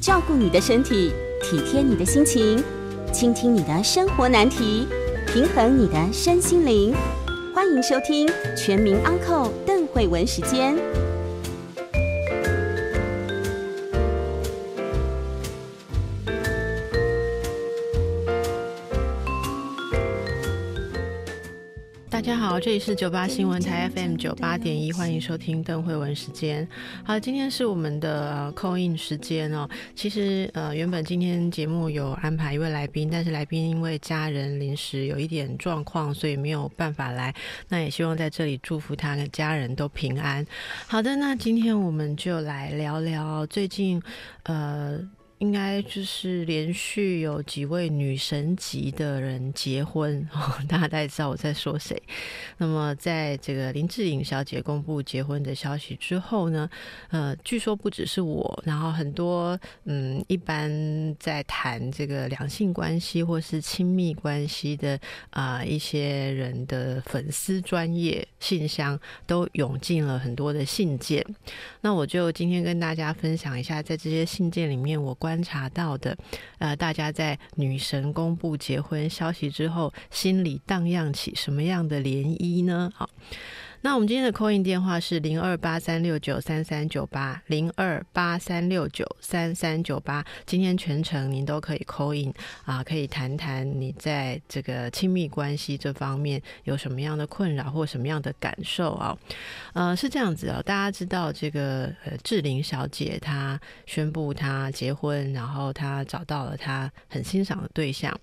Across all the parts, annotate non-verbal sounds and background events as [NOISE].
照顾你的身体，体贴你的心情，倾听你的生活难题，平衡你的身心灵。欢迎收听《全民安扣邓慧文时间。大家好，这里是九八新闻台 FM 九八点一，欢迎收听邓慧文时间。好，今天是我们的扣印时间哦。其实呃，原本今天节目有安排一位来宾，但是来宾因为家人临时有一点状况，所以没有办法来。那也希望在这里祝福他跟家人都平安。好的，那今天我们就来聊聊最近呃。应该就是连续有几位女神级的人结婚，大家大概知道我在说谁。那么，在这个林志颖小姐公布结婚的消息之后呢，呃，据说不只是我，然后很多嗯，一般在谈这个两性关系或是亲密关系的啊一些人的粉丝专业信箱都涌进了很多的信件。那我就今天跟大家分享一下，在这些信件里面我关。观察到的，呃，大家在女神公布结婚消息之后，心里荡漾起什么样的涟漪呢？好。那我们今天的 call in 电话是零二八三六九三三九八零二八三六九三三九八。今天全程您都可以 call in 啊，可以谈谈你在这个亲密关系这方面有什么样的困扰或什么样的感受啊？呃，是这样子啊，大家知道这个呃志玲小姐她宣布她结婚，然后她找到了她很欣赏的对象。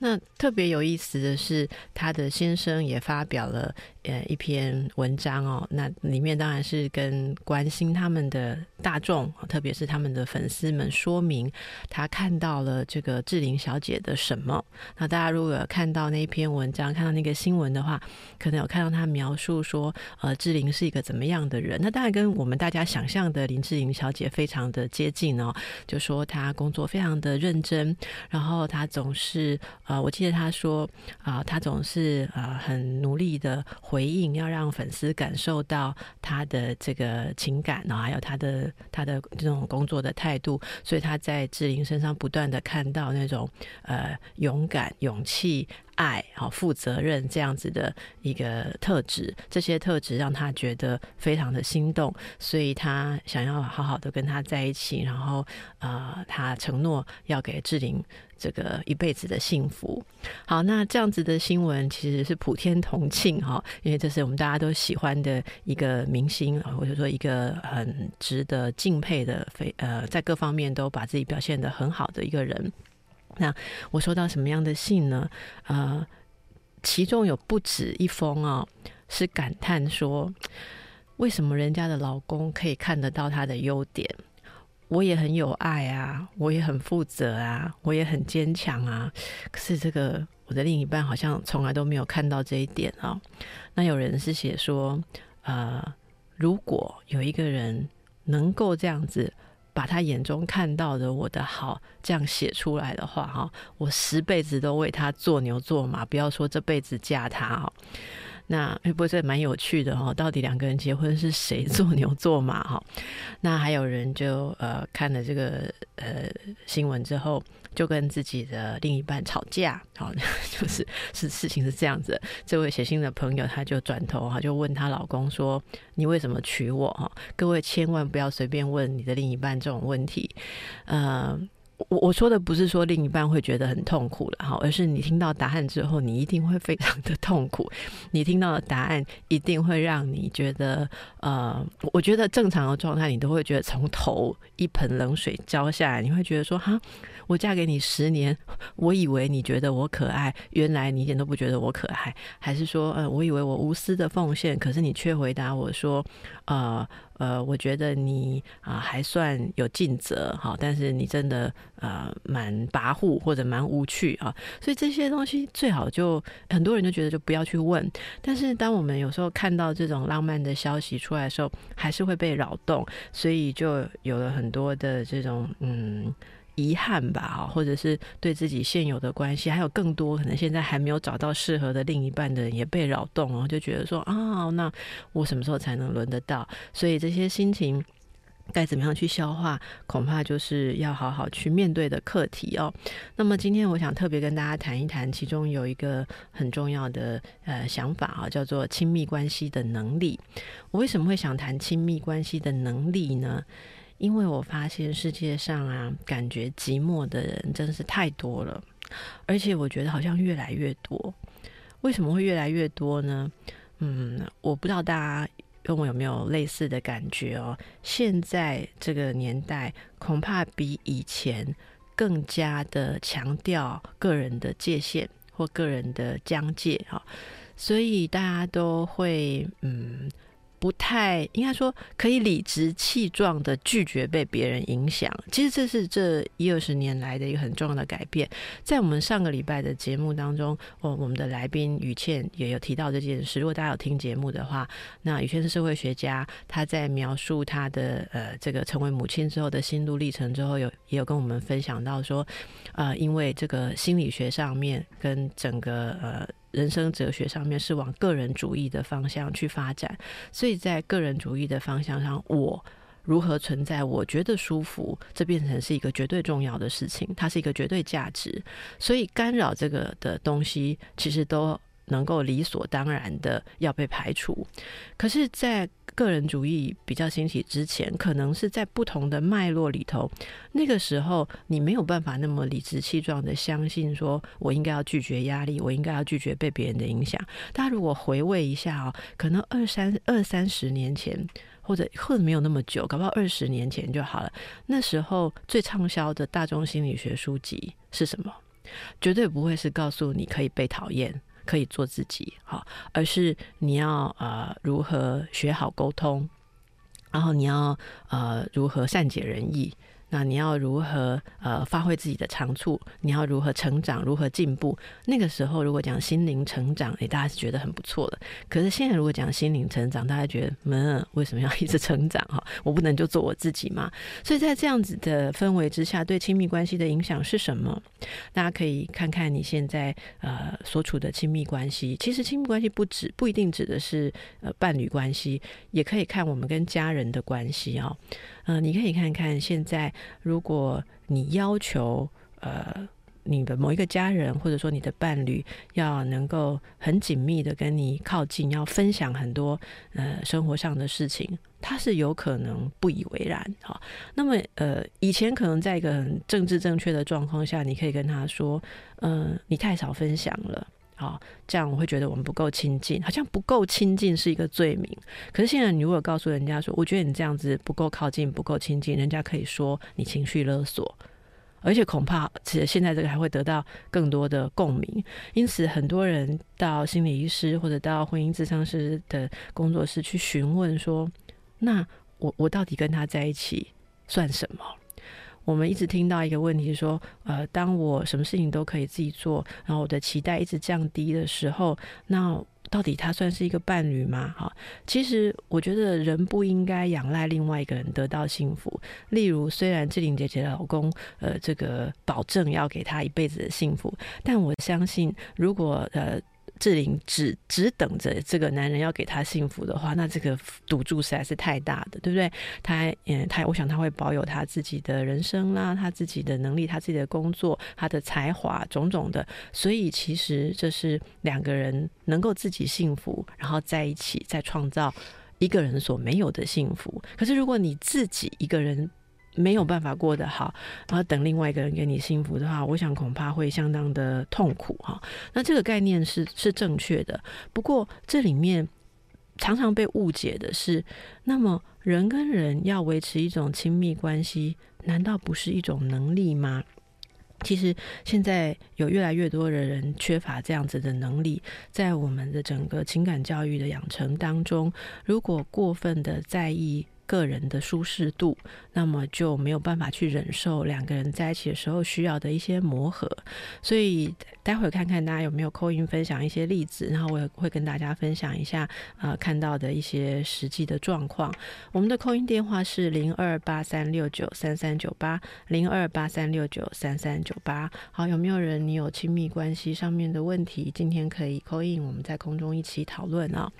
那特别有意思的是，她的先生也发表了呃一篇文。章哦，那里面当然是跟关心他们的大众，特别是他们的粉丝们说明他看到了这个志玲小姐的什么。那大家如果有看到那一篇文章，看到那个新闻的话，可能有看到他描述说，呃，志玲是一个怎么样的人？那当然跟我们大家想象的林志玲小姐非常的接近哦。就说她工作非常的认真，然后她总是呃，我记得她说啊，她总是呃很努力的回应，要让粉。丝感受到他的这个情感，啊还有他的他的这种工作的态度，所以他在志玲身上不断的看到那种呃勇敢、勇气、爱、好负责任这样子的一个特质，这些特质让他觉得非常的心动，所以他想要好好的跟他在一起，然后呃，他承诺要给志玲。这个一辈子的幸福，好，那这样子的新闻其实是普天同庆哈，因为这是我们大家都喜欢的一个明星，或者说一个很值得敬佩的，非呃，在各方面都把自己表现的很好的一个人。那我收到什么样的信呢？呃，其中有不止一封啊，是感叹说，为什么人家的老公可以看得到他的优点？我也很有爱啊，我也很负责啊，我也很坚强啊。可是这个我的另一半好像从来都没有看到这一点啊。那有人是写说，呃，如果有一个人能够这样子把他眼中看到的我的好这样写出来的话，哈，我十辈子都为他做牛做马，不要说这辈子嫁他哈。那不过这蛮有趣的哈，到底两个人结婚是谁做牛做马哈？那还有人就呃看了这个呃新闻之后，就跟自己的另一半吵架，好，[LAUGHS] 就是是事情是这样子。这位写信的朋友他就转头哈，就问她老公说：“你为什么娶我？”哈，各位千万不要随便问你的另一半这种问题，呃。我我说的不是说另一半会觉得很痛苦了哈，而是你听到答案之后，你一定会非常的痛苦。你听到的答案一定会让你觉得，呃，我觉得正常的状态，你都会觉得从头一盆冷水浇下来，你会觉得说，哈，我嫁给你十年，[LAUGHS] 我以为你觉得我可爱，原来你一点都不觉得我可爱，还是说，呃，我以为我无私的奉献，可是你却回答我说，呃。呃，我觉得你啊还算有尽责哈，但是你真的呃蛮跋扈或者蛮无趣啊，所以这些东西最好就很多人就觉得就不要去问。但是当我们有时候看到这种浪漫的消息出来的时候，还是会被扰动，所以就有了很多的这种嗯。遗憾吧，或者是对自己现有的关系，还有更多可能现在还没有找到适合的另一半的人也被扰动，然后就觉得说啊，那我什么时候才能轮得到？所以这些心情该怎么样去消化，恐怕就是要好好去面对的课题哦。那么今天我想特别跟大家谈一谈，其中有一个很重要的呃想法啊，叫做亲密关系的能力。我为什么会想谈亲密关系的能力呢？因为我发现世界上啊，感觉寂寞的人真的是太多了，而且我觉得好像越来越多。为什么会越来越多呢？嗯，我不知道大家。跟我有没有类似的感觉哦？现在这个年代，恐怕比以前更加的强调个人的界限或个人的疆界哈，所以大家都会嗯。不太应该说可以理直气壮的拒绝被别人影响。其实这是这一二十年来的一个很重要的改变。在我们上个礼拜的节目当中，我我们的来宾雨倩也有提到这件事。如果大家有听节目的话，那雨倩是社会学家，她在描述她的呃这个成为母亲之后的心路历程之后，有也有跟我们分享到说，呃，因为这个心理学上面跟整个呃。人生哲学上面是往个人主义的方向去发展，所以在个人主义的方向上，我如何存在，我觉得舒服，这变成是一个绝对重要的事情，它是一个绝对价值，所以干扰这个的东西，其实都。能够理所当然的要被排除，可是，在个人主义比较兴起之前，可能是在不同的脉络里头，那个时候你没有办法那么理直气壮的相信，说我应该要拒绝压力，我应该要拒绝被别人的影响。大家如果回味一下哦，可能二三二三十年前，或者或者没有那么久，搞不好二十年前就好了。那时候最畅销的大众心理学书籍是什么？绝对不会是告诉你可以被讨厌。可以做自己，好，而是你要呃如何学好沟通，然后你要呃如何善解人意。那你要如何呃发挥自己的长处？你要如何成长？如何进步？那个时候如果讲心灵成长，诶，大家是觉得很不错的。可是现在如果讲心灵成长，大家觉得，嗯，为什么要一直成长？哈，我不能就做我自己吗？所以在这样子的氛围之下，对亲密关系的影响是什么？大家可以看看你现在呃所处的亲密关系。其实亲密关系不止不一定指的是呃伴侣关系，也可以看我们跟家人的关系啊。嗯，你可以看看现在，如果你要求呃你的某一个家人或者说你的伴侣要能够很紧密的跟你靠近，要分享很多呃生活上的事情，他是有可能不以为然哈。那么呃以前可能在一个很政治正确的状况下，你可以跟他说，嗯，你太少分享了。好，这样我会觉得我们不够亲近，好像不够亲近是一个罪名。可是现在你如果告诉人家说，我觉得你这样子不够靠近，不够亲近，人家可以说你情绪勒索，而且恐怕其实现在这个还会得到更多的共鸣。因此，很多人到心理医师或者到婚姻咨商师的工作室去询问说，那我我到底跟他在一起算什么？我们一直听到一个问题，说，呃，当我什么事情都可以自己做，然后我的期待一直降低的时候，那到底他算是一个伴侣吗？哈，其实我觉得人不应该仰赖另外一个人得到幸福。例如，虽然志玲姐姐的老公，呃，这个保证要给她一辈子的幸福，但我相信，如果呃。志玲只只等着这个男人要给她幸福的话，那这个赌注实在是太大的，对不对？他嗯，他我想他会保有他自己的人生啦，他自己的能力，他自己的工作，他的才华种种的。所以其实这是两个人能够自己幸福，然后在一起再创造一个人所没有的幸福。可是如果你自己一个人，没有办法过得好，然后等另外一个人给你幸福的话，我想恐怕会相当的痛苦哈。那这个概念是是正确的，不过这里面常常被误解的是，那么人跟人要维持一种亲密关系，难道不是一种能力吗？其实现在有越来越多的人缺乏这样子的能力，在我们的整个情感教育的养成当中，如果过分的在意。个人的舒适度，那么就没有办法去忍受两个人在一起的时候需要的一些磨合。所以待会看看大家有没有扣音分享一些例子，然后我也会跟大家分享一下呃看到的一些实际的状况。我们的扣音电话是零二八三六九三三九八零二八三六九三三九八。好，有没有人你有亲密关系上面的问题？今天可以扣音，我们在空中一起讨论啊。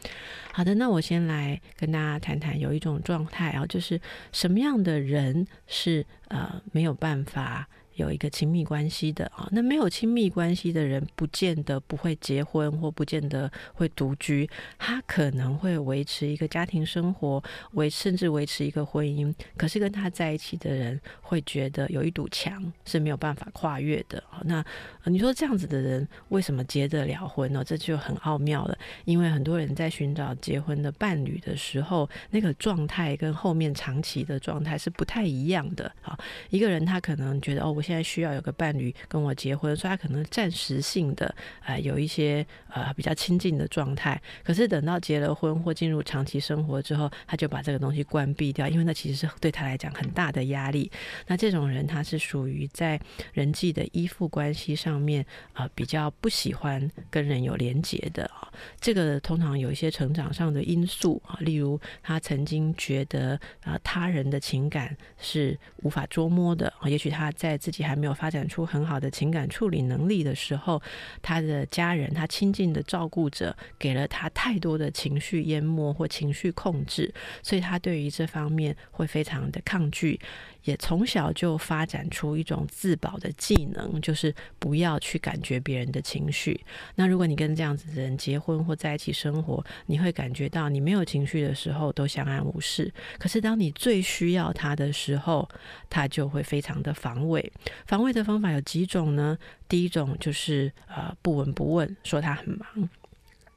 好的，那我先来跟大家谈谈有一种状。态啊，就是什么样的人是呃没有办法。有一个亲密关系的啊，那没有亲密关系的人，不见得不会结婚，或不见得会独居，他可能会维持一个家庭生活，维甚至维持一个婚姻。可是跟他在一起的人会觉得有一堵墙是没有办法跨越的啊。那你说这样子的人为什么结得了婚呢？这就很奥妙了。因为很多人在寻找结婚的伴侣的时候，那个状态跟后面长期的状态是不太一样的啊。一个人他可能觉得哦，我。现在需要有个伴侣跟我结婚，所以他可能暂时性的呃有一些呃比较亲近的状态。可是等到结了婚或进入长期生活之后，他就把这个东西关闭掉，因为那其实是对他来讲很大的压力。那这种人他是属于在人际的依附关系上面啊比较不喜欢跟人有连结的啊。这个通常有一些成长上的因素啊，例如他曾经觉得啊他人的情感是无法捉摸的啊，也许他在自还没有发展出很好的情感处理能力的时候，他的家人、他亲近的照顾者给了他太多的情绪淹没或情绪控制，所以他对于这方面会非常的抗拒。也从小就发展出一种自保的技能，就是不要去感觉别人的情绪。那如果你跟这样子的人结婚或在一起生活，你会感觉到你没有情绪的时候都相安无事。可是当你最需要他的时候，他就会非常的防卫。防卫的方法有几种呢？第一种就是呃不闻不问，说他很忙。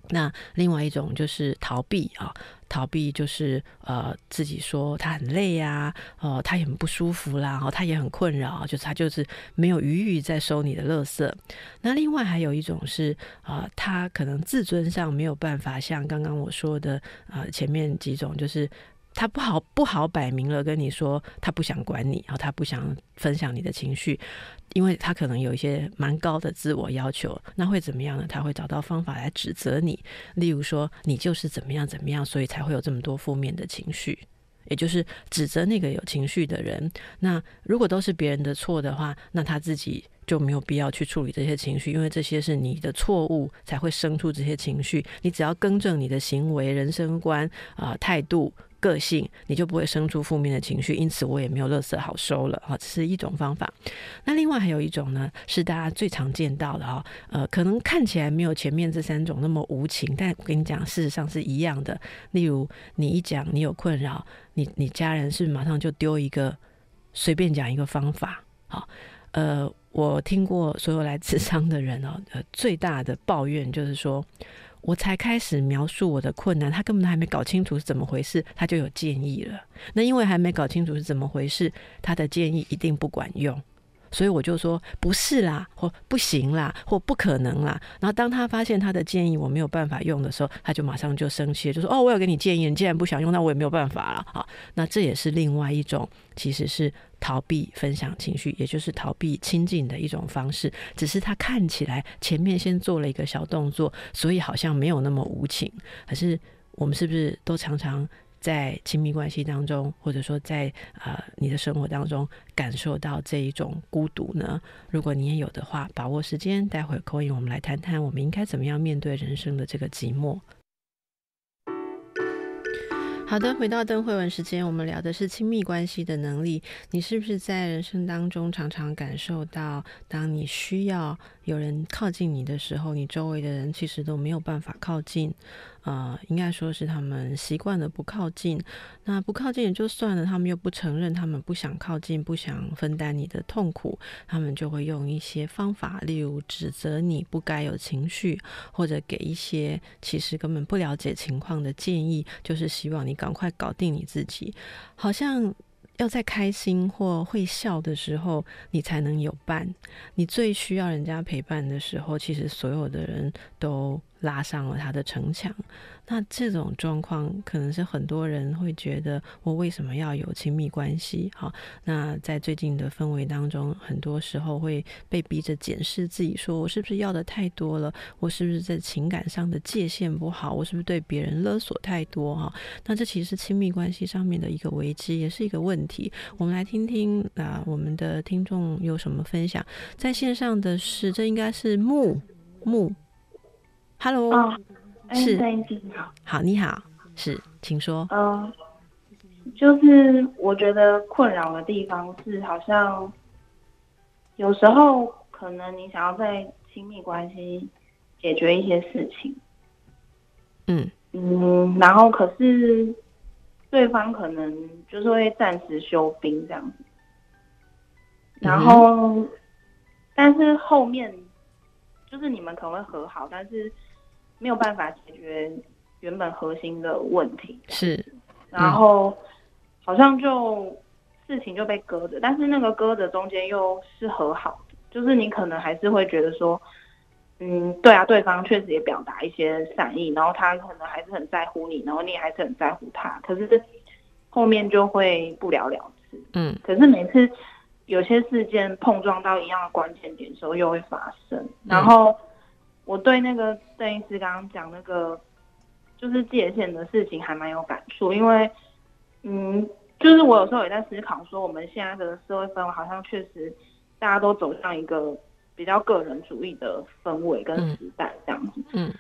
那另外一种就是逃避啊，逃避就是呃自己说他很累呀，哦他也很不舒服啦，哦他也很困扰，就是他就是没有余裕在收你的垃圾。那另外还有一种是啊，他可能自尊上没有办法像刚刚我说的啊前面几种，就是他不好不好摆明了跟你说他不想管你，然后他不想分享你的情绪。因为他可能有一些蛮高的自我要求，那会怎么样呢？他会找到方法来指责你，例如说你就是怎么样怎么样，所以才会有这么多负面的情绪，也就是指责那个有情绪的人。那如果都是别人的错的话，那他自己就没有必要去处理这些情绪，因为这些是你的错误才会生出这些情绪。你只要更正你的行为、人生观啊态度。个性，你就不会生出负面的情绪，因此我也没有乐色好收了啊，这是一种方法。那另外还有一种呢，是大家最常见到的哈，呃，可能看起来没有前面这三种那么无情，但我跟你讲，事实上是一样的。例如，你一讲你有困扰，你你家人是马上就丢一个随便讲一个方法。好，呃，我听过所有来智商的人哦，呃，最大的抱怨就是说。我才开始描述我的困难，他根本还没搞清楚是怎么回事，他就有建议了。那因为还没搞清楚是怎么回事，他的建议一定不管用。所以我就说不是啦，或不行啦，或不可能啦。然后当他发现他的建议我没有办法用的时候，他就马上就生气，就说：“哦，我有给你建议，你既然不想用，那我也没有办法了。”好，那这也是另外一种，其实是逃避分享情绪，也就是逃避亲近的一种方式。只是他看起来前面先做了一个小动作，所以好像没有那么无情。可是我们是不是都常常？在亲密关系当中，或者说在呃你的生活当中，感受到这一种孤独呢？如果你也有的话，把握时间，待会可以我们来谈谈，我们应该怎么样面对人生的这个寂寞。好的，回到邓慧文时间，我们聊的是亲密关系的能力。你是不是在人生当中常常感受到，当你需要有人靠近你的时候，你周围的人其实都没有办法靠近？呃，应该说是他们习惯了不靠近，那不靠近也就算了，他们又不承认，他们不想靠近，不想分担你的痛苦，他们就会用一些方法，例如指责你不该有情绪，或者给一些其实根本不了解情况的建议，就是希望你赶快搞定你自己，好像。要在开心或会笑的时候，你才能有伴。你最需要人家陪伴的时候，其实所有的人都拉上了他的城墙。那这种状况可能是很多人会觉得，我为什么要有亲密关系？好，那在最近的氛围当中，很多时候会被逼着检视自己，说我是不是要的太多了？我是不是在情感上的界限不好？我是不是对别人勒索太多？哈，那这其实是亲密关系上面的一个危机，也是一个问题。我们来听听啊，我们的听众有什么分享？在线上的是，这应该是木木，Hello。是，好，你好，是，请说。嗯，就是我觉得困扰的地方是，好像有时候可能你想要在亲密关系解决一些事情，嗯。嗯，然后可是对方可能就是会暂时休兵这样子，然后、但是后面就是你们可能会和好，但是没有办法解决原本核心的问题，是然后好像就事情就被搁着，但是那个搁着中间又是和好的，就是你可能还是会觉得说，嗯，对啊，对方确实也表达一些善意，然后他可能还是很在乎你，然后你也还是很在乎他，可是后面就会不了了之。嗯可是每次有些事件碰撞到一样的关键点的时候，又会发生。然后我对那个邓医师刚刚讲那个就是界限的事情还蛮有感触，因为嗯，就是我有时候也在思考说，我们现在的社会氛围好像确实大家都走向一个比较个人主义的氛围跟时代这样子。嗯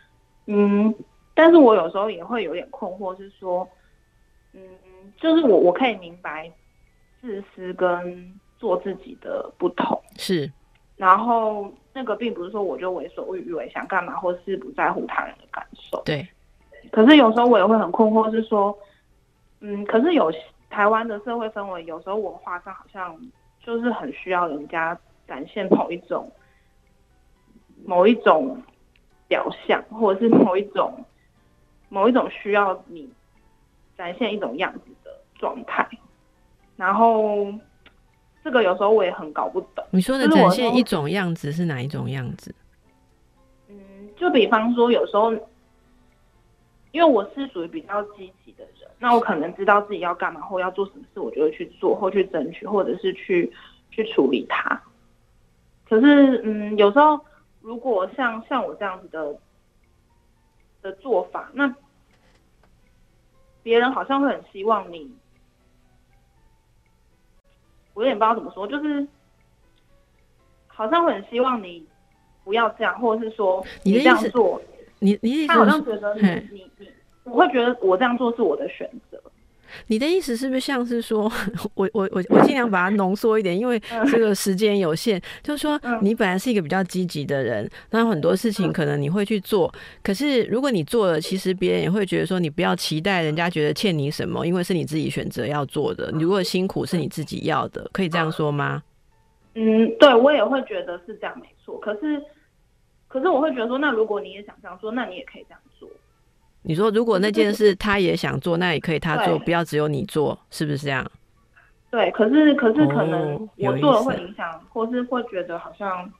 嗯，但是我有时候也会有点困惑，是说，嗯，就是我我可以明白自私跟做自己的不同，是然后那个并不是说我就为所欲为，想干嘛或是不在乎他人的感受。对可是有时候我也会很困惑，是说，嗯，可是有台湾的社会氛围，有时候文化上好像就是很需要人家展现某一种某一种表象，或者是某一种某一种需要你展现一种样子的状态。然后这个有时候我也很搞不懂。你说的展现一种样子是哪一种样子？嗯，就比方说，有时候，因为我是属于比较积极的人，那我可能知道自己要干嘛或要做什么事，我就会去做或去争取，或者是去去处理它。可是，嗯，有时候如果像像我这样子的的做法，那别人好像会很希望你，我有点不知道怎么说，就是好像会很希望你不要这样，或者是说你这样做，你你他好像觉得你你你，我会觉得我这样做是我的选择。你的意思是不是像是说，我我我我尽量把它浓缩一点，因为这个时间有限，就是说嗯你本来是一个比较积极的人，那很多事情可能你会去做，可是如果你做了，其实别人也会觉得说你不要期待人家觉得欠你什么，因为是你自己选择要做的，你如果辛苦是你自己要的，可以这样说吗？嗯，对我也会觉得是这样没错。可是，可是我会觉得说，那如果你也想这样做，那你也可以这样做。你说如果那件事他也想做，那也可以他做，不要只有你做，是不是这样？对，可是可是可能我做了会影响，或是会觉得好像，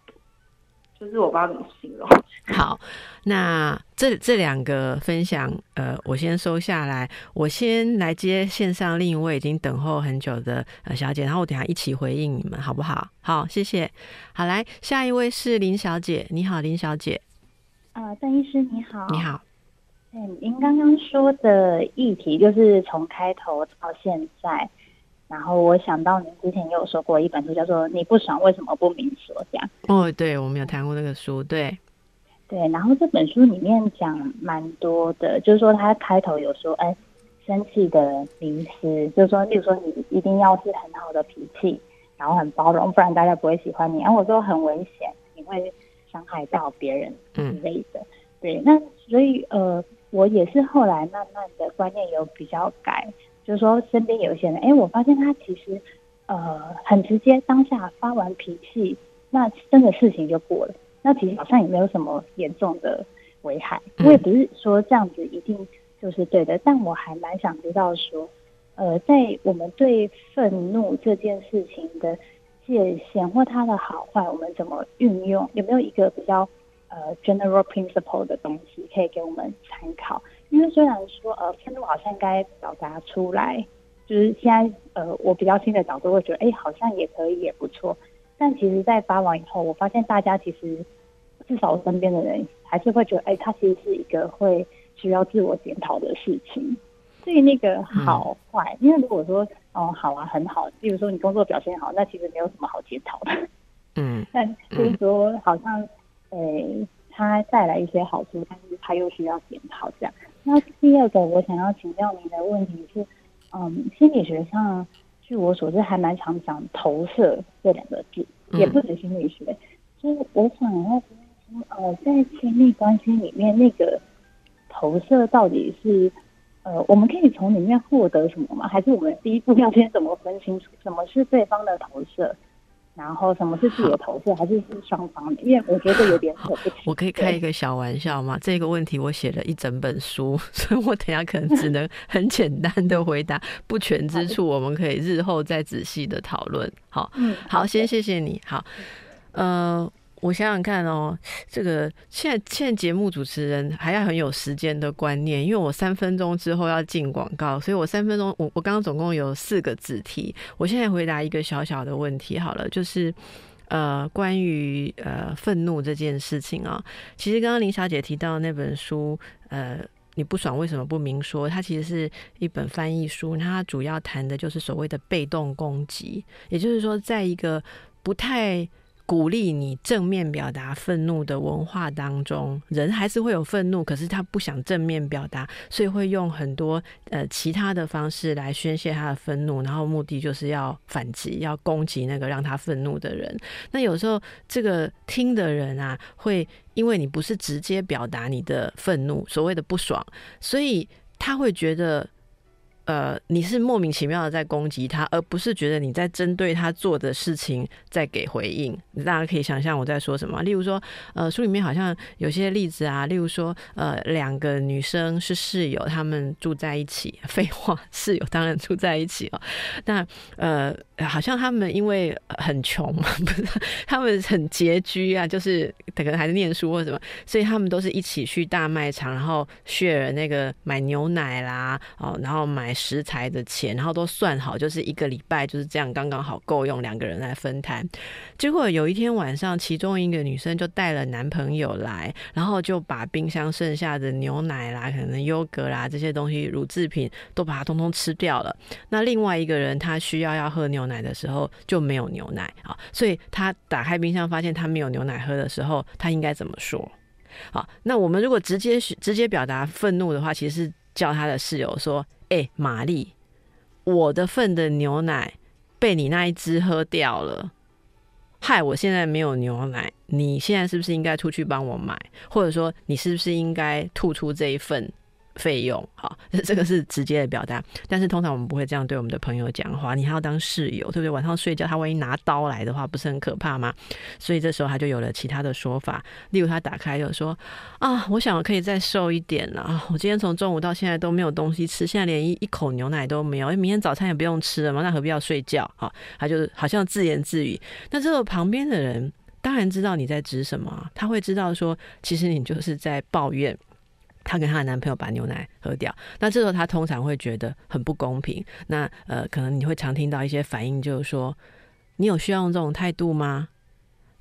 就是我不知道怎么形容。[LAUGHS] 好，那这这两个分享，呃，我先收下来。我先来接线上另一位已经等候很久的呃小姐，然后我等一下一起回应你们，好不好？好，谢谢。好，来下一位是林小姐，你好，林小姐，啊，邓医师你好。你。好。嗯，您刚刚说的议题就是从开头到现在，然后我想到您之前也有说过一本书，叫做《你不爽为什么不明说》这样。哦，对，我们有谈过那个书，对，对，然后这本书里面讲蛮多的，就是说他开头有说，哎，生气的迷失，就是说，例如说你一定要是很好的脾气，然后很包容，不然大家不会喜欢你。然后我说很危险，你会伤害到别人之嗯类的。对，那所以呃，我也是后来慢慢的观念有比较改，就是说身边有一些人，哎，我发现他其实呃很直接，当下发完脾气，那真的事情就过了。那其实好像也没有什么严重的危害。嗯我也不是说这样子一定就是对的，但我还蛮想知道说，呃，在我们对愤怒这件事情的界限或它的好坏，我们怎么运用？有没有一个比较呃 general principle 的东西可以给我们参考？因为虽然说呃愤怒好像应该表达出来，就是现在呃我比较新的角度会觉得，哎，好像也可以，也不错。但其实，在发完以后，我发现大家其实至少我身边的人还是会觉得，哎，它其实是一个会需要自我检讨的事情。所以那个好坏，因为如果说哦好啊很好，比如说你工作表现好，那其实没有什么好检讨的。嗯 [LAUGHS] 但就是说，好像诶，它带来一些好处，但是它又需要检讨这样。那第二个我想要请教您的问题是，嗯，心理学上，据我所知，还蛮常讲投射这两个字，也不止心理学。所以我想要说，呃，在亲密关系里面，那个投射到底是，呃，我们可以从里面获得什么吗？还是我们第一步要先怎么分清楚什么是对方的投射？然后什么是自己的投射，还是是双方的？因为我觉得有点扯不清。我可以开一个小玩笑吗？这个问题我写了一整本书，[LAUGHS] 所以我等下可能只能 [LAUGHS] 很简单的回答，不全之处我们可以日后再仔细的讨论。好，嗯，好，先谢谢你。好，呃。我想想看哦，这个现在现在节目主持人还要很有时间的观念，因为我三分钟之后要进广告，所以我三分钟我我刚刚总共有四个字题，我现在回答一个小小的问题好了，就是呃关于呃愤怒这件事情啊，其实刚刚林小姐提到那本书，呃你不爽为什么不明说？它其实是一本翻译书，它主要谈的就是所谓的被动攻击，也就是说在一个不太。鼓励你正面表达愤怒的文化当中，人还是会有愤怒，可是他不想正面表达，所以会用很多呃其他的方式来宣泄他的愤怒，然后目的就是要反击，要攻击那个让他愤怒的人。那有时候这个听的人啊，会因为你不是直接表达你的愤怒，所谓的不爽，所以他会觉得。呃，你是莫名其妙的在攻击他，而不是觉得你在针对他做的事情在给回应。大家可以想象我在说什么。例如说，呃，书里面好像有些例子啊，例如说，呃，两个女生是室友，她们住在一起。[LAUGHS] 废话，室友当然住在一起哦。那呃，好像他们因为很穷，不是他们很拮据啊，就是可能还是念书或什么，所以他们都是一起去大卖场，然后 share 那个买牛奶啦，哦，然后买。食材的钱，然后都算好，就是一个礼拜就是这样，刚刚好够用，两个人来分摊。结果有一天晚上，其中一个女生就带了男朋友来，然后就把冰箱剩下的牛奶啦、可能优格啦这些东西、乳制品都把它通通吃掉了。那另外一个人他需要要喝牛奶的时候就没有牛奶啊，所以他打开冰箱发现他没有牛奶喝的时候，他应该怎么说？好，那我们如果直接直接表达愤怒的话，其实是叫他的室友说。哎，玛丽，我的份的牛奶被你那一只喝掉了，害我现在没有牛奶。你现在是不是应该出去帮我买？或者说，你是不是应该吐出这一份？费用好，[LAUGHS] 这个是直接的表达，但是通常我们不会这样对我们的朋友讲话。你还要当室友，对不对？晚上睡觉，他万一拿刀来的话，不是很可怕吗？所以这时候他就有了其他的说法，例如他打开就说：“啊，我想可以再瘦一点了。我今天从中午到现在都没有东西吃，现在连一一口牛奶都没有，明天早餐也不用吃了嘛，那何必要睡觉？好，他就好像自言自语。那这个旁边的人当然知道你在指什么，他会知道说，其实你就是在抱怨。”她跟她的男朋友把牛奶喝掉，那这时候她通常会觉得很不公平。那呃，可能你会常听到一些反应，就是说：“你有需要用这种态度吗？”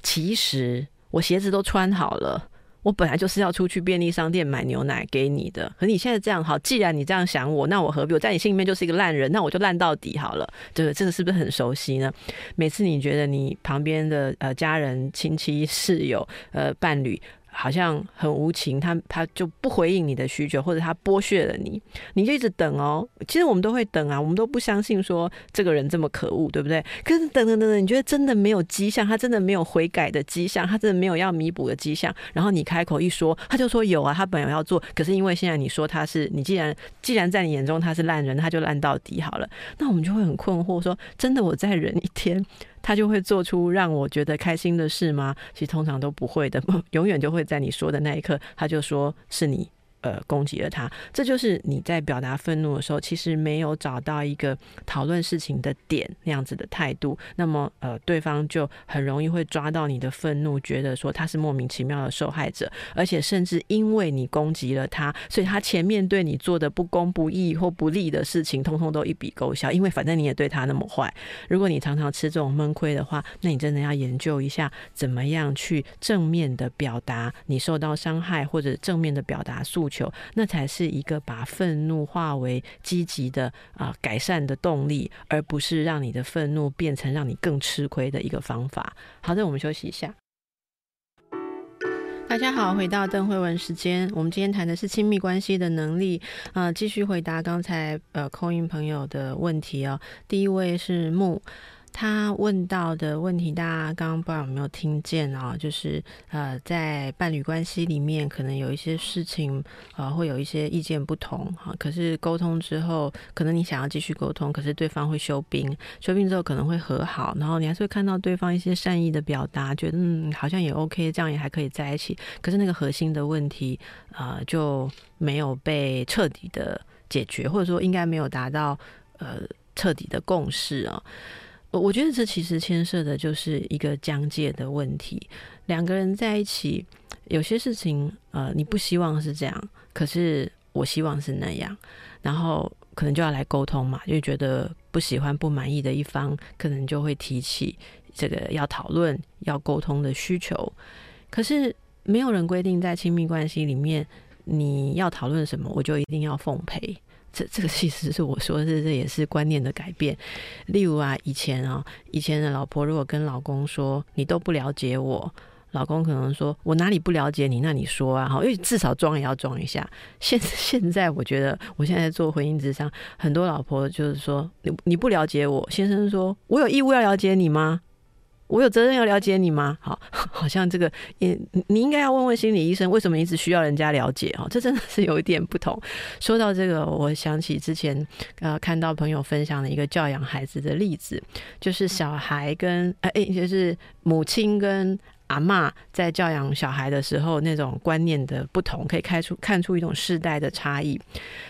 其实我鞋子都穿好了，我本来就是要出去便利商店买牛奶给你的。可你现在这样好，既然你这样想我，那我何必？我在你心里面就是一个烂人，那我就烂到底好了。这个这个是不是很熟悉呢？每次你觉得你旁边的呃家人、亲戚、室友、呃伴侣。好像很无情，他他就不回应你的需求，或者他剥削了你，你就一直等哦。其实我们都会等啊，我们都不相信说这个人这么可恶，对不对？可是等等等等，你觉得真的没有迹象，他真的没有悔改的迹象，他真的没有要弥补的迹象。然后你开口一说，他就说有啊，他本来要做，可是因为现在你说他是，你既然既然在你眼中他是烂人，他就烂到底好了。那我们就会很困惑，说真的，我再忍一天。他就会做出让我觉得开心的事吗？其实通常都不会的，[LAUGHS] 永远就会在你说的那一刻，他就说是你。呃，攻击了他，这就是你在表达愤怒的时候，其实没有找到一个讨论事情的点那样子的态度。那么，呃，对方就很容易会抓到你的愤怒，觉得说他是莫名其妙的受害者，而且甚至因为你攻击了他，所以他前面对你做的不公不义或不利的事情，通通都一笔勾销。因为反正你也对他那么坏，如果你常常吃这种闷亏的话，那你真的要研究一下，怎么样去正面的表达你受到伤害，或者正面的表达诉求。那才是一个把愤怒化为积极的啊改善的动力，而不是让你的愤怒变成让你更吃亏的一个方法。好的，我们休息一下。大家好，回到邓慧文时间，我们今天谈的是亲密关系的能力。啊，继续回答刚才呃扣音朋友的问题哦。第一位是木。他问到的问题，大家刚刚不知道有没有听见啊？就是呃，在伴侣关系里面，可能有一些事情啊，会有一些意见不同哈。可是沟通之后，可能你想要继续沟通，可是对方会休兵，休兵之后可能会和好，然后你还是会看到对方一些善意的表达，觉得嗯好像也 OK，这样也还可以在一起。可是那个核心的问题啊，就没有被彻底的解决，或者说应该没有达到呃彻底的共识啊。我觉得这其实牵涉的就是一个疆界的问题。两个人在一起，有些事情，呃，你不希望是这样，可是我希望是那样，然后可能就要来沟通嘛。就觉得不喜欢、不满意的一方，可能就会提起这个要讨论、要沟通的需求。可是没有人规定在亲密关系里面，你要讨论什么，我就一定要奉陪。这这个其实是我说的，这这也是观念的改变。例如啊，以前啊，以前的老婆如果跟老公说你都不了解我，老公可能说我哪里不了解你？那你说啊，好，因为至少装也要装一下。现现在我觉得，我现在做婚姻之上，很多老婆就是说你你不了解我，先生说我有义务要了解你吗？我有责任要了解你吗？好，[LAUGHS] 好像这个也你应该要问问心理医生，为什么一直需要人家了解？哦，这真的是有一点不同。说到这个，我想起之前呃看到朋友分享的一个教养孩子的例子，就是小孩跟哎，就是母亲跟阿妈在教养小孩的时候那种观念的不同，可以开出看出一种世代的差异。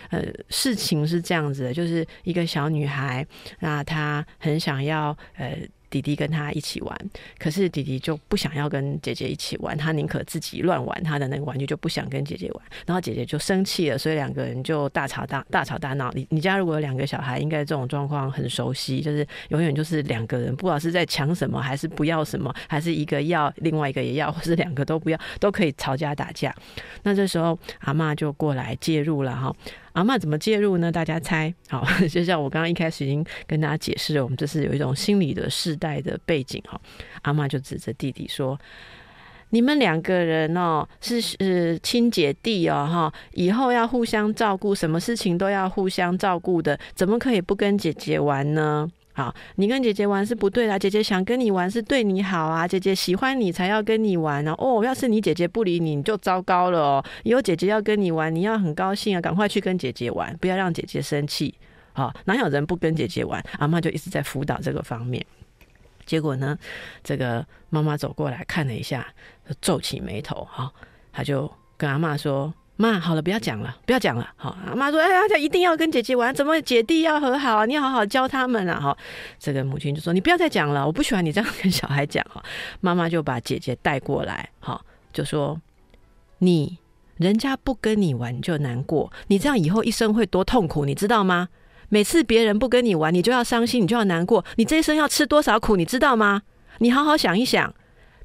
呃，事情是这样子的，就是一个小女孩，那她很想要呃。弟弟跟他一起玩，可是弟弟就不想要跟姐姐一起玩，他宁可自己乱玩他的那个玩具，就不想跟姐姐玩。然后姐姐就生气了，所以两个人就大吵大大吵大闹。你你家如果有两个小孩，应该这种状况很熟悉，就是永远就是两个人不知道是在抢什么，还是不要什么，还是一个要，另外一个也要，或是两个都不要，都可以吵架打架。那这时候阿妈就过来介入了哈。阿妈怎么介入呢？大家猜，[LAUGHS] 好，[LAUGHS] 就像我刚刚一开始已经跟大家解释了，我们这是有一种心理的世代的背景哈。阿妈就指着弟弟说：“你们两个人哦，是是亲姐弟哦，哈，以后要互相照顾，什么事情都要互相照顾的，怎么可以不跟姐姐玩呢？”好，你跟姐姐玩是不对的。姐姐想跟你玩是对你好啊，姐姐喜欢你才要跟你玩啊。哦，要是你姐姐不理你，你就糟糕了哦。以后姐姐要跟你玩，你要很高兴啊，赶快去跟姐姐玩，不要让姐姐生气。好，哪有人不跟姐姐玩？阿妈就一直在辅导这个方面。结果呢，这个妈妈走过来看了一下，皱起眉头。哈，他就跟阿妈说。妈，好了，不要讲了，不要讲了。好，妈说：“哎呀，他一定要跟姐姐玩，怎么姐弟要和好啊？你要好好教他们啊！”哈，这个母亲就说：“你不要再讲了，我不喜欢你这样跟小孩讲。”哈，妈妈就把姐姐带过来，哈，就说：“你人家不跟你玩就难过，你这样以后一生会多痛苦，你知道吗？每次别人不跟你玩，你就要伤心，你就要难过，你这一生要吃多少苦，你知道吗？你好好想一想。”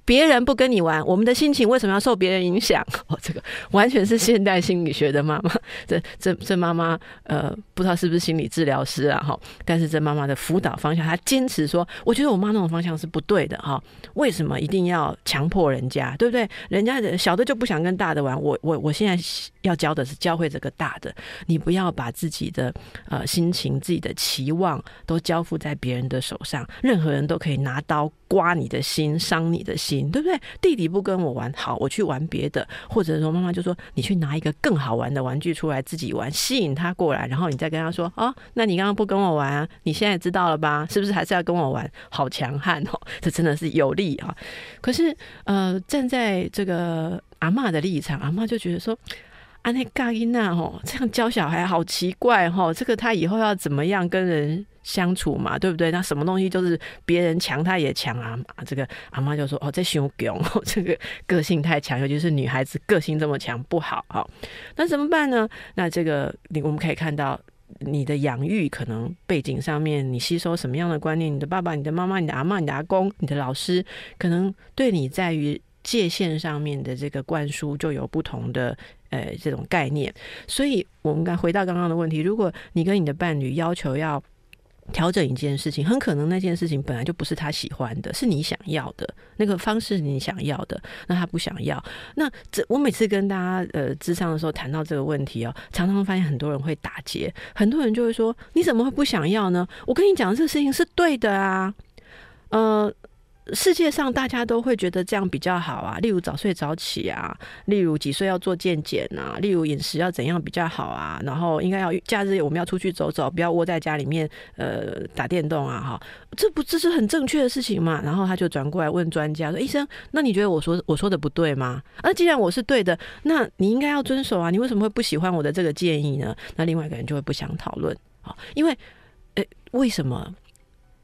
别人不跟你玩，我们的心情为什么要受别人影响？[LAUGHS] 哦，这个完全是现代心理学的妈妈。[LAUGHS] 这这这妈妈，呃，不知道是不是心理治疗师啊？哈，但是这妈妈的辅导方向，她坚持说，我觉得我妈那种方向是不对的。哈，为什么一定要强迫人家？对不对？人家的小的就不想跟大的玩。我我我现在要教的是教会这个大的，你不要把自己的呃心情、自己的期望都交付在别人的手上。任何人都可以拿刀刮你的心，伤你的心。对不对？弟弟不跟我玩，好，我去玩别的，或者说妈妈就说你去拿一个更好玩的玩具出来自己玩，吸引他过来，然后你再跟他说哦，那你刚刚不跟我玩？你现在知道了吧？是不是还是要跟我玩？好强悍哦，[LAUGHS] 这真的是有利啊！可是呃，站在这个阿妈的立场，阿妈就觉得说。啊，那嘎伊娜吼，这样教小孩好奇怪吼，这个他以后要怎么样跟人相处嘛，对不对？那什么东西就是别人强他也强啊！这个阿妈就说：“哦，这熊狗，这个个性太强，尤其是女孩子个性这么强不好哈。那怎么办呢？那这个你我们可以看到，你的养育可能背景上面，你吸收什么样的观念？你的爸爸、你的妈妈、你的阿妈、你的阿公、你的老师，可能对你在于界限上面的这个灌输就有不同的。呃，这种概念，所以我们刚回到刚刚的问题，如果你跟你的伴侣要求要调整一件事情，很可能那件事情本来就不是他喜欢的，是你想要的那个方式，你想要的，那他不想要。那这我每次跟大家呃智商的时候谈到这个问题哦，常常发现很多人会打结，很多人就会说：“你怎么会不想要呢？”我跟你讲，这个事情是对的啊，呃。世界上大家都会觉得这样比较好啊，例如早睡早起啊，例如几岁要做健检啊，例如饮食要怎样比较好啊，然后应该要假日我们要出去走走，不要窝在家里面呃打电动啊，哈，这不这是很正确的事情嘛？然后他就转过来问专家说：“医生，那你觉得我说我说的不对吗？啊，既然我是对的，那你应该要遵守啊，你为什么会不喜欢我的这个建议呢？那另外一个人就会不想讨论啊，因为诶，为什么？”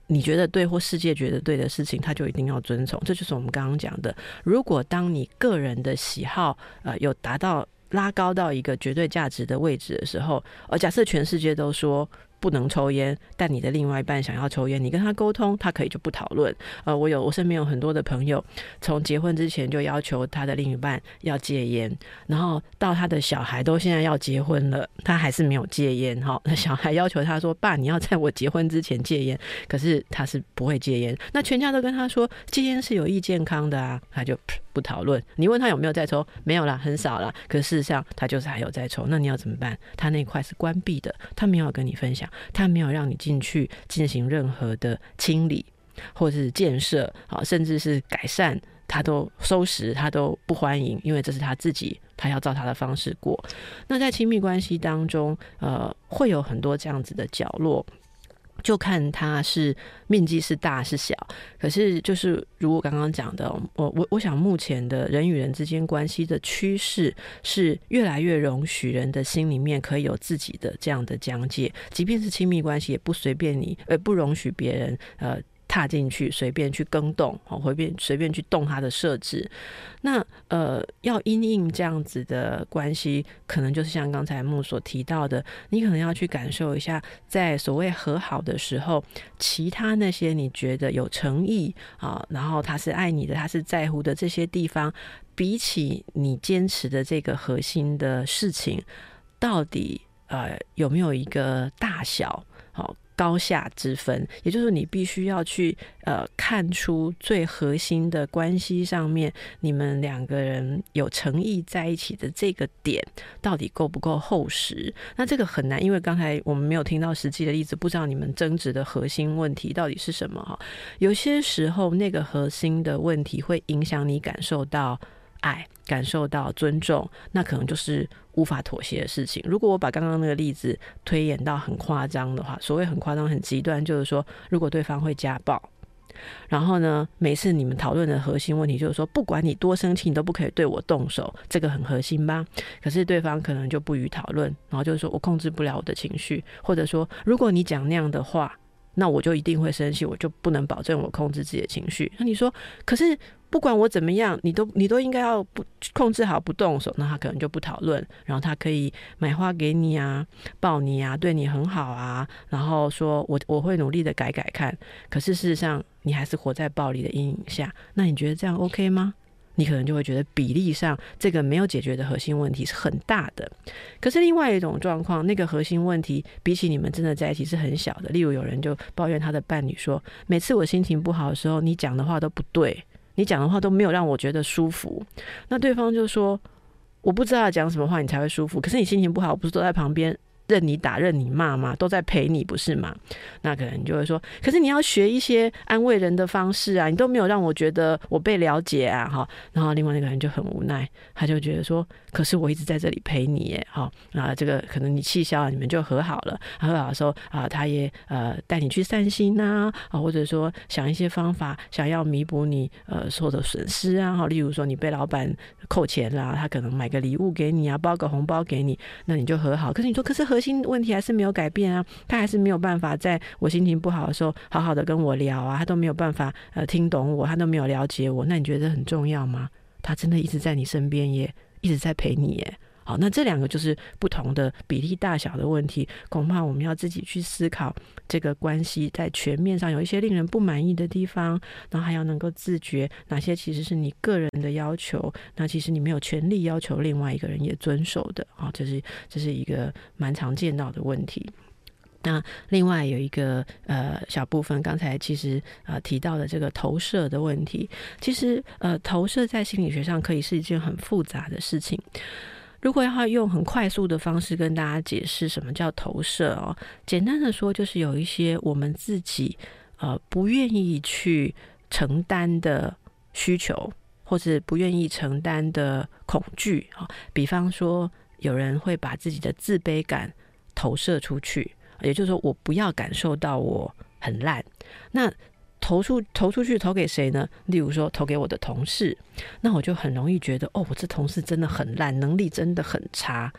你觉得对或世界觉得对的事情，他就一定要遵从。这就是我们刚刚讲的。如果当你个人的喜好呃有达到拉高到一个绝对价值的位置的时候，呃，假设全世界都说。不能抽烟，但你的另外一半想要抽烟，你跟他沟通，他可以就不讨论。呃，我有我身边有很多的朋友，从结婚之前就要求他的另一半要戒烟，然后到他的小孩都现在要结婚了，他还是没有戒烟。哈，那 [LAUGHS] 小孩要求他说：“爸，你要在我结婚之前戒烟。”可是他是不会戒烟。那全家都跟他说戒烟是有益健康的啊，他就不讨论。你问他有没有在抽，没有啦，很少啦。可事实上他就是还有在抽。那你要怎么办？他那块是关闭的，他没有跟你分享。他没有让你进去进行任何的清理，或者是建设啊，甚至是改善，他都收拾，他都不欢迎，因为这是他自己，他要照他的方式过。那在亲密关系当中，呃，会有很多这样子的角落。就看它是面积是大是小，可是就是如我刚刚讲的，我我我想目前的人与人之间关系的趋势是越来越容许人的心里面可以有自己的这样的疆界，即便是亲密关系，也不随便你，呃，不容许别人呃。踏进去，随便去更动，哦，随便随便去动它的设置。那呃，要因应这样子的关系，可能就是像刚才木所提到的，你可能要去感受一下，在所谓和好的时候，其他那些你觉得有诚意啊，然后他是爱你的，他是在乎的这些地方，比起你坚持的这个核心的事情，到底呃有没有一个大小？好。高下之分，也就是你必须要去呃看出最核心的关系上面，你们两个人有诚意在一起的这个点到底够不够厚实？那这个很难，因为刚才我们没有听到实际的例子，不知道你们争执的核心问题到底是什么哈。有些时候，那个核心的问题会影响你感受到。爱感受到尊重，那可能就是无法妥协的事情。如果我把刚刚那个例子推演到很夸张的话，所谓很夸张、很极端，就是说，如果对方会家暴，然后呢，每次你们讨论的核心问题就是说，不管你多生气，你都不可以对我动手，这个很核心吧？可是对方可能就不予讨论，然后就是说我控制不了我的情绪，或者说，如果你讲那样的话，那我就一定会生气，我就不能保证我控制自己的情绪。那你说，可是？不管我怎么样，你都你都应该要不控制好不动手，那他可能就不讨论，然后他可以买花给你啊，抱你啊，对你很好啊，然后说我我会努力的改改看。可是事实上，你还是活在暴力的阴影下。那你觉得这样 OK 吗？你可能就会觉得比例上这个没有解决的核心问题是很大的。可是另外一种状况，那个核心问题比起你们真的在一起是很小的。例如有人就抱怨他的伴侣说，每次我心情不好的时候，你讲的话都不对。你讲的话都没有让我觉得舒服，那对方就说：“我不知道讲什么话你才会舒服。”可是你心情不好，不是都在旁边？任你打，任你骂吗？都在陪你，不是吗？那可能你就会说，可是你要学一些安慰人的方式啊，你都没有让我觉得我被了解啊，哈。然后另外那个人就很无奈，他就觉得说，可是我一直在这里陪你，耶，哈。啊，这个可能你气消了，你们就和好了。和好的时候啊，他也呃带你去散心呐，啊，或者说想一些方法，想要弥补你呃受的损失啊，哈。例如说你被老板扣钱啦，他可能买个礼物给你啊，包个红包给你，那你就和好。可是你说，可是和心问题还是没有改变啊，他还是没有办法在我心情不好的时候好好的跟我聊啊，他都没有办法呃听懂我，他都没有了解我，那你觉得很重要吗？他真的一直在你身边耶，一直在陪你耶。好，那这两个就是不同的比例大小的问题，恐怕我们要自己去思考这个关系在全面上有一些令人不满意的地方，然后还要能够自觉哪些其实是你个人的要求，那其实你没有权利要求另外一个人也遵守的好，这是这是一个蛮常见到的问题。那另外有一个呃小部分，刚才其实呃提到的这个投射的问题，其实呃投射在心理学上可以是一件很复杂的事情。如果要用很快速的方式跟大家解释什么叫投射哦，简单的说就是有一些我们自己呃不愿意去承担的需求，或者不愿意承担的恐惧啊，比方说有人会把自己的自卑感投射出去。也就是说，我不要感受到我很烂。那投出投出去投给谁呢？例如说，投给我的同事，那我就很容易觉得，哦，我这同事真的很烂，能力真的很差。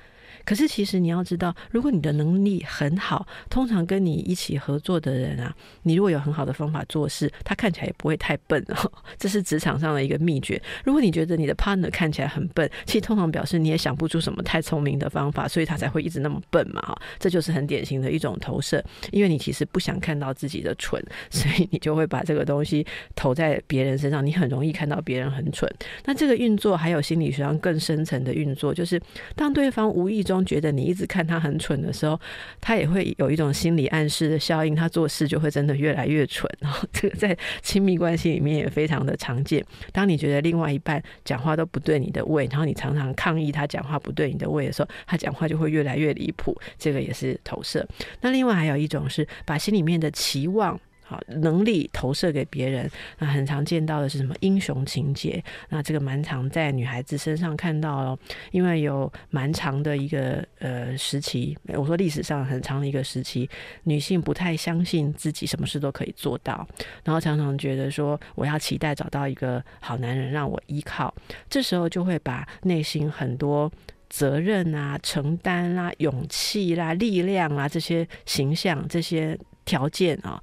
可是，其实你要知道，如果你的能力很好，通常跟你一起合作的人啊，你如果有很好的方法做事，他看起来也不会太笨哦。[LAUGHS] 这是职场上的一个秘诀。如果你觉得你的 partner 看起来很笨，其实通常表示你也想不出什么太聪明的方法，所以他才会一直那么笨嘛。哈，这就是很典型的一种投射，因为你其实不想看到自己的蠢，[LAUGHS] 所以你就会把这个东西投在别人身上。你很容易看到别人很蠢。那这个运作还有心理学上更深层的运作，就是当对方无意。中觉得你一直看他很蠢的时候，他也会有一种心理暗示的效应，他做事就会真的越来越蠢。然后这个在亲密关系里面也非常的常见。当你觉得另外一半讲话都不对你的胃，然后你常常抗议他讲话不对你的胃的时候，他讲话就会越来越离谱。这个也是投射。那另外还有一种是把心里面的期望。好，能力投射给别人，那很常见到的是什么英雄情节？那这个蛮常在女孩子身上看到哦，因为有蛮长的一个呃时期，我说历史上很长的一个时期，女性不太相信自己什么事都可以做到，然后常常觉得说我要期待找到一个好男人让我依靠，这时候就会把内心很多责任啊、承担啦、勇气啦、力量啊这些形象、这些条件啊。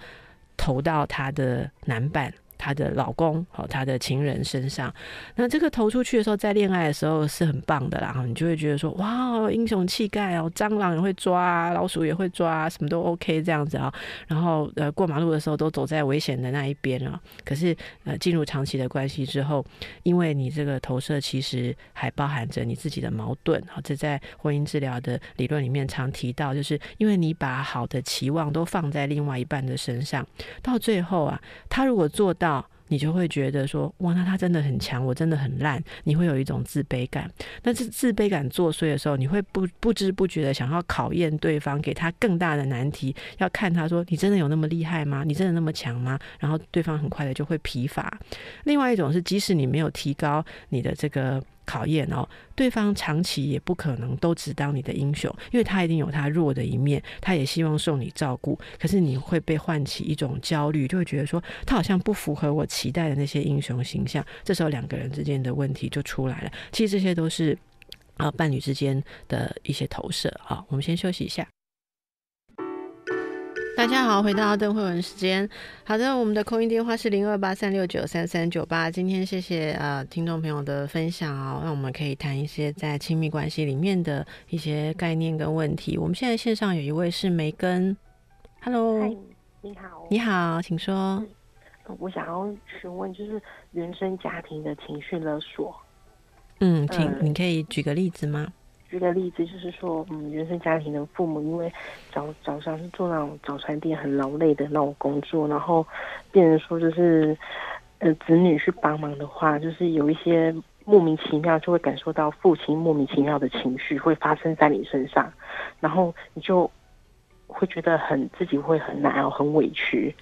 投到他的男伴。她的老公和她的情人身上，那这个投出去的时候，在恋爱的时候是很棒的，然后你就会觉得说，哇，英雄气概哦，蟑螂也会抓，老鼠也会抓，什么都 OK 这样子啊。然后呃，过马路的时候都走在危险的那一边啊。可是呃，进入长期的关系之后，因为你这个投射其实还包含着你自己的矛盾啊。这在婚姻治疗的理论里面常提到，就是因为你把好的期望都放在另外一半的身上，到最后啊，他如果做到。你就会觉得说哇，那他真的很强，我真的很烂，你会有一种自卑感。但是自卑感作祟的时候，你会不不知不觉的想要考验对方，给他更大的难题，要看他说你真的有那么厉害吗？你真的那么强吗？然后对方很快的就会疲乏。另外一种是，即使你没有提高你的这个。考验哦，对方长期也不可能都只当你的英雄，因为他一定有他弱的一面，他也希望受你照顾。可是你会被唤起一种焦虑，就会觉得说他好像不符合我期待的那些英雄形象。这时候两个人之间的问题就出来了。其实这些都是啊伴侣之间的一些投射啊。我们先休息一下。大家好，回到邓慧文时间。好的，我们的空音电话是零二八三六九三三九八。今天谢谢呃听众朋友的分享哦，让我们可以谈一些在亲密关系里面的一些概念跟问题。我们现在线上有一位是梅根，Hello，你好，你好，请说。我想要询问，就是原生家庭的情绪勒索。嗯，请你可以举个例子吗？举个例子，就是说，嗯，原生家庭的父母因为早早上是做那种早餐店很劳累的那种工作，然后变成说就是，呃，子女去帮忙的话，就是有一些莫名其妙就会感受到父亲莫名其妙的情绪会发生在你身上，然后你就会觉得很自己会很难熬、很委屈，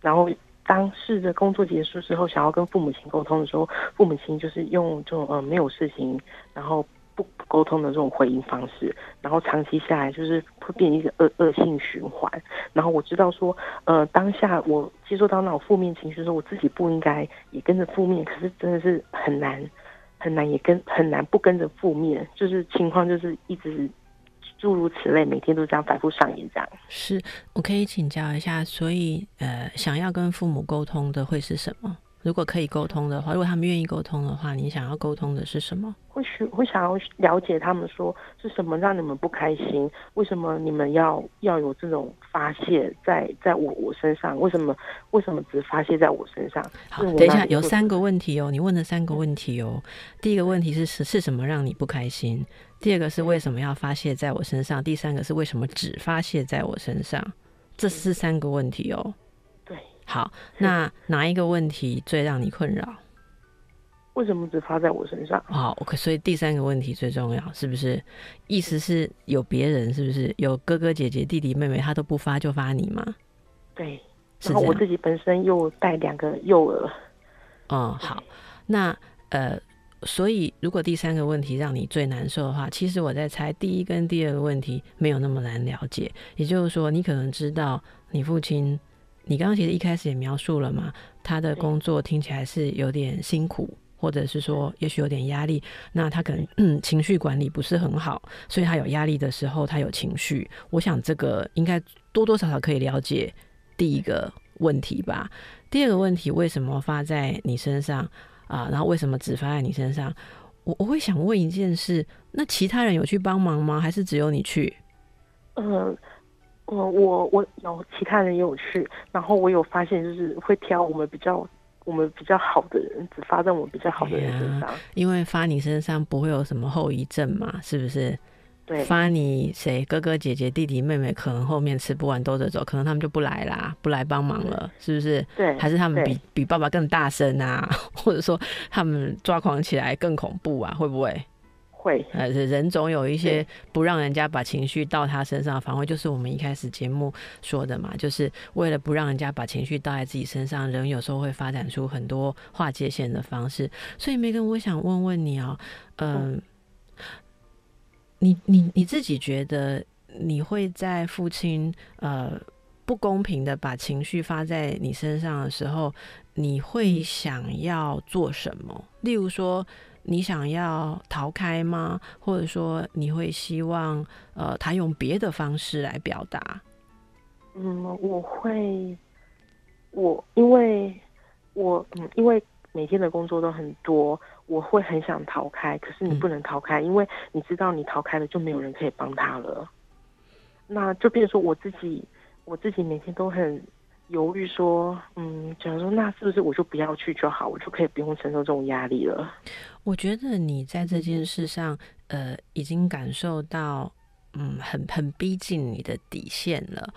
然后当试着工作结束之后，想要跟父母亲沟通的时候，父母亲就是用这种呃没有事情，然后。不沟通的这种回应方式，然后长期下来就是会变成一个恶恶性循环。然后我知道说，呃，当下我接受到那种负面情绪的时候，我自己不应该也跟着负面，可是真的是很难很难，也跟很难不跟着负面，就是情况就是一直诸如此类，每天都这样反复上演这样。是我可以请教一下，所以呃，想要跟父母沟通的会是什么？如果可以沟通的话，如果他们愿意沟通的话，你想要沟通的是什么？会许会想要了解他们说是什么让你们不开心？为什么你们要要有这种发泄在在我我身上？为什么为什么只发泄在我身上？好，等一下，有三个问题哦，你问的三个问题哦。第一个问题是是是什么让你不开心？第二个是为什么要发泄在我身上？第三个是为什么只发泄在我身上？这是三个问题哦。对，好，那哪一个问题最让你困扰？为什么只发在我身上？好，OK，所以第三个问题最重要，是不是？意思是有别人，是不是？有哥哥姐姐、弟弟妹妹，他都不发就发你吗？对，然后我自己本身又带两个幼儿。嗯，好，那呃，所以如果第三个问题让你最难受的话，其实我在猜第一跟第二个问题没有那么难了解。也就是说，你可能知道你父亲，你刚刚其实一开始也描述了嘛，他的工作听起来是有点辛苦。或者是说，也许有点压力，那他可能情绪管理不是很好，所以他有压力的时候，他有情绪。我想这个应该多多少少可以了解第一个问题吧。第二个问题，为什么发在你身上啊？然后为什么只发在你身上？我我会想问一件事：那其他人有去帮忙吗？还是只有你去？嗯，我我我有其他人也有去，然后我有发现，就是会挑我们比较。我们比较好的人，只发在我们比较好的人身上，因为发你身上不会有什么后遗症嘛，是不是？对，发你谁哥哥姐姐弟弟妹妹，可能后面吃不完兜着走，可能他们就不来啦，不来帮忙了，是不是？对，还是他们比比爸爸更大声啊，[LAUGHS] 或者说他们抓狂起来更恐怖啊，会不会？会，呃，人总有一些不让人家把情绪到他身上，反而就是我们一开始节目说的嘛，就是为了不让人家把情绪倒在自己身上，人有时候会发展出很多划界线的方式。所以梅根，我想问问你啊，嗯，你你你自己觉得你会在父亲呃不公平的把情绪发在你身上的时候，你会想要做什么？例如说。你想要逃开吗？或者说你会希望呃他用别的方式来表达？嗯，我会，我因为我嗯因为每天的工作都很多，我会很想逃开，可是你不能逃开，因为你知道你逃开了就没有人可以帮他了，那就变成说我自己我自己每天都很。犹豫说：“嗯，假如说那是不是我就不要去就好，我就可以不用承受这种压力了？”我觉得你在这件事上，呃，已经感受到，嗯，很很逼近你的底线了。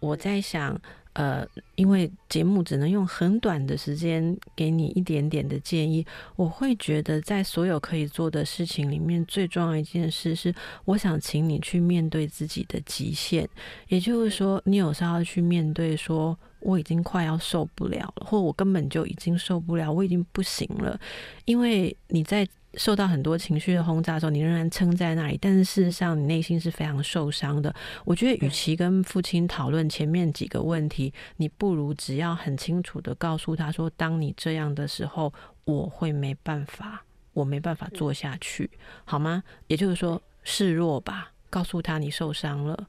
我在想。呃，因为节目只能用很短的时间给你一点点的建议，我会觉得在所有可以做的事情里面，最重要一件事是，我想请你去面对自己的极限。也就是说，你有时候要去面对，说我已经快要受不了了，或我根本就已经受不了，我已经不行了，因为你在。受到很多情绪的轰炸的时候，你仍然撑在那里，但是事实上你内心是非常受伤的。我觉得，与其跟父亲讨论前面几个问题，你不如只要很清楚的告诉他说：“当你这样的时候，我会没办法，我没办法做下去，好吗？”也就是说，示弱吧，告诉他你受伤了。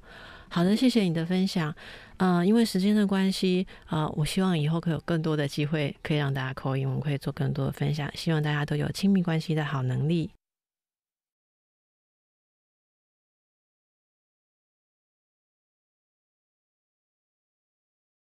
好的，谢谢你的分享。嗯，因为时间的关系，呃，我希望以后可以有更多的机会，可以让大家扣音，我们可以做更多的分享。希望大家都有亲密关系的好能力。